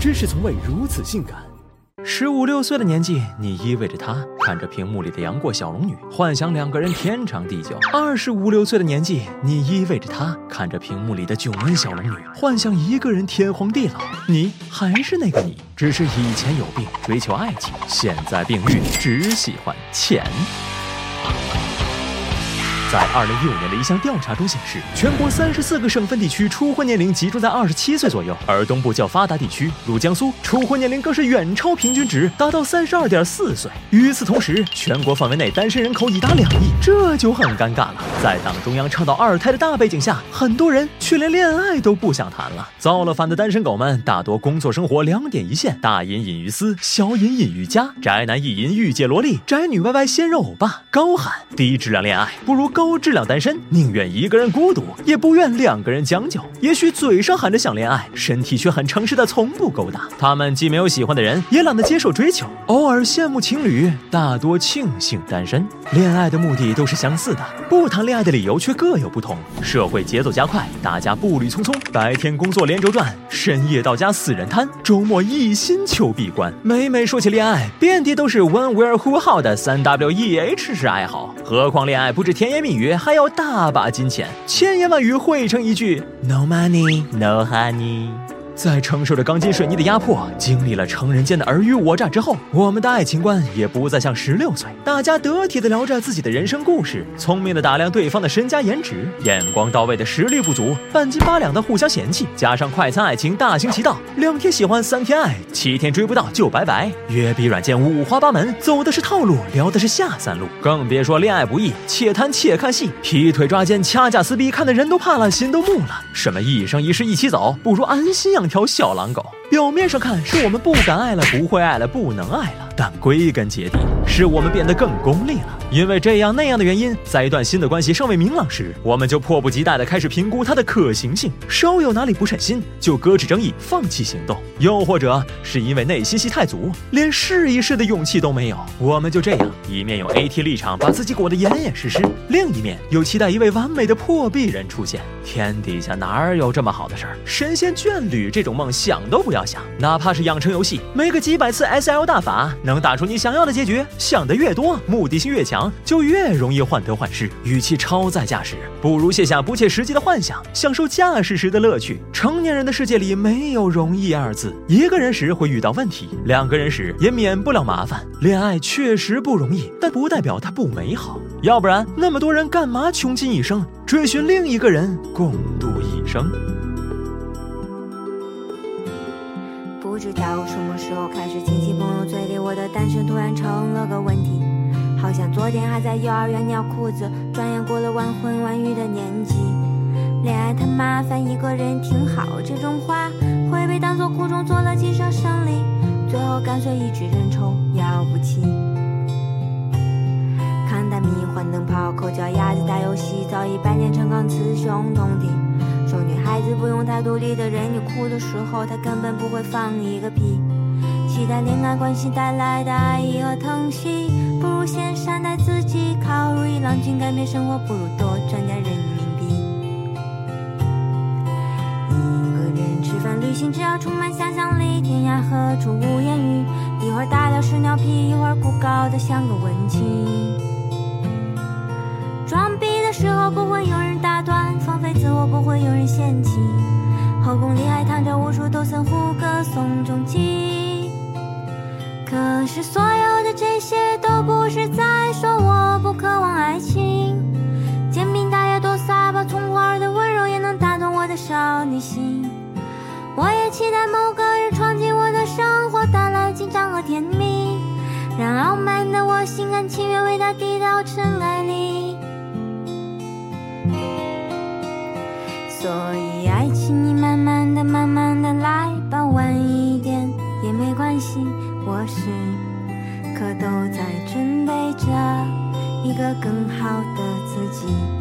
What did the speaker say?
知识从未如此性感。十五六岁的年纪，你依偎着他，看着屏幕里的杨过小龙女，幻想两个人天长地久；二十五六岁的年纪，你依偎着他，看着屏幕里的囧恩小龙女，幻想一个人天荒地老。你还是那个你，只是以前有病追求爱情，现在病愈只喜欢钱。在二零一五年的一项调查中显示，全国三十四个省份地区初婚年龄集中在二十七岁左右，而东部较发达地区如江苏，初婚年龄更是远超平均值，达到三十二点四岁。与此同时，全国范围内单身人口已达两亿，这就很尴尬了。在党中央倡导二胎的大背景下，很多人却连恋爱都不想谈了。造了反的单身狗们大多工作生活两点一线，大隐隐于私，小隐隐于家。宅男意淫御姐萝莉，宅女歪歪鲜肉欧巴，高喊低质量恋爱不如。高质量单身，宁愿一个人孤独，也不愿两个人将就。也许嘴上喊着想恋爱，身体却很诚实的从不勾搭。他们既没有喜欢的人，也懒得接受追求，偶尔羡慕情侣，大多庆幸单身。恋爱的目的都是相似的，不谈恋爱的理由却各有不同。社会节奏加快，大家步履匆匆，白天工作连轴转，深夜到家死人瘫，周末一心求闭关。每每说起恋爱，遍地都是 one Where Who How 的三 W E H 式爱好。何况恋爱不止甜言蜜。语还要大把金钱，千言万语汇成一句 No money, no honey。在承受着钢筋水泥的压迫，经历了成人间的尔虞我诈之后，我们的爱情观也不再像十六岁。大家得体的聊着自己的人生故事，聪明的打量对方的身家颜值，眼光到位的实力不足，半斤八两的互相嫌弃，加上快餐爱情大行其道，两天喜欢三天爱，七天追不到就拜拜。约笔软件五花八门，走的是套路，聊的是下三路，更别说恋爱不易，且谈且看戏，劈腿抓奸，掐架撕逼，看的人都怕了，心都木了。什么一生一世一起走，不如安心养。条小狼狗，表面上看是我们不敢爱了，不会爱了，不能爱了，但归根结底是我们变得更功利了。因为这样那样的原因，在一段新的关系尚未明朗时，我们就迫不及待地开始评估它的可行性，稍有哪里不顺心，就搁置争议，放弃行动。又或者是因为内心戏太足，连试一试的勇气都没有，我们就这样一面用 AT 立场把自己裹得严严实实，另一面又期待一位完美的破壁人出现。天底下哪有这么好的事儿？神仙眷侣这种梦想都不要想，哪怕是养成游戏，没个几百次 SL 大法，能打出你想要的结局。想的越多，目的性越强。就越容易患得患失。与其超载驾驶，不如卸下不切实际的幻想，享受驾驶时的乐趣。成年人的世界里没有容易二字。一个人时会遇到问题，两个人时也免不了麻烦。恋爱确实不容易，但不代表它不美好。要不然，那么多人干嘛穷尽一生追寻另一个人共度一生？不知道什么时候开始，亲戚朋友单身突然成了个问题。好像昨天还在幼儿园尿裤子，转眼过了晚婚晚育的年纪。恋爱太麻烦，一个人挺好，这种话会被当作苦中作乐，锦上胜利，最后干脆一句认丑，要不起。看大迷幻灯泡，抠脚丫子打游戏，早已百年成钢，雌雄同体。说女孩子不用太独立的人，你哭的时候，她根本不会放一个屁。期待恋爱关系带来的爱意和疼惜，不如先善待自己。靠如意郎君改变生活，不如多赚点人民币。一个人吃饭旅行，只要充满想象力，天涯何处无言语。一会儿大聊屎尿屁，一会儿孤高的像个文青。装逼的时候不会有人打断，放飞自我不会有人嫌弃。后宫里还躺着无数斗僧胡歌宋仲基。可是所有的这些都不是在说我不渴望爱情。煎饼大爷多撒把葱花的温柔也能打动我的少女心。我也期待某个人闯进我的生活，带来紧张和甜蜜，让傲慢的我心甘情愿为他低到尘埃里。所以我时刻都在准备着一个更好的自己。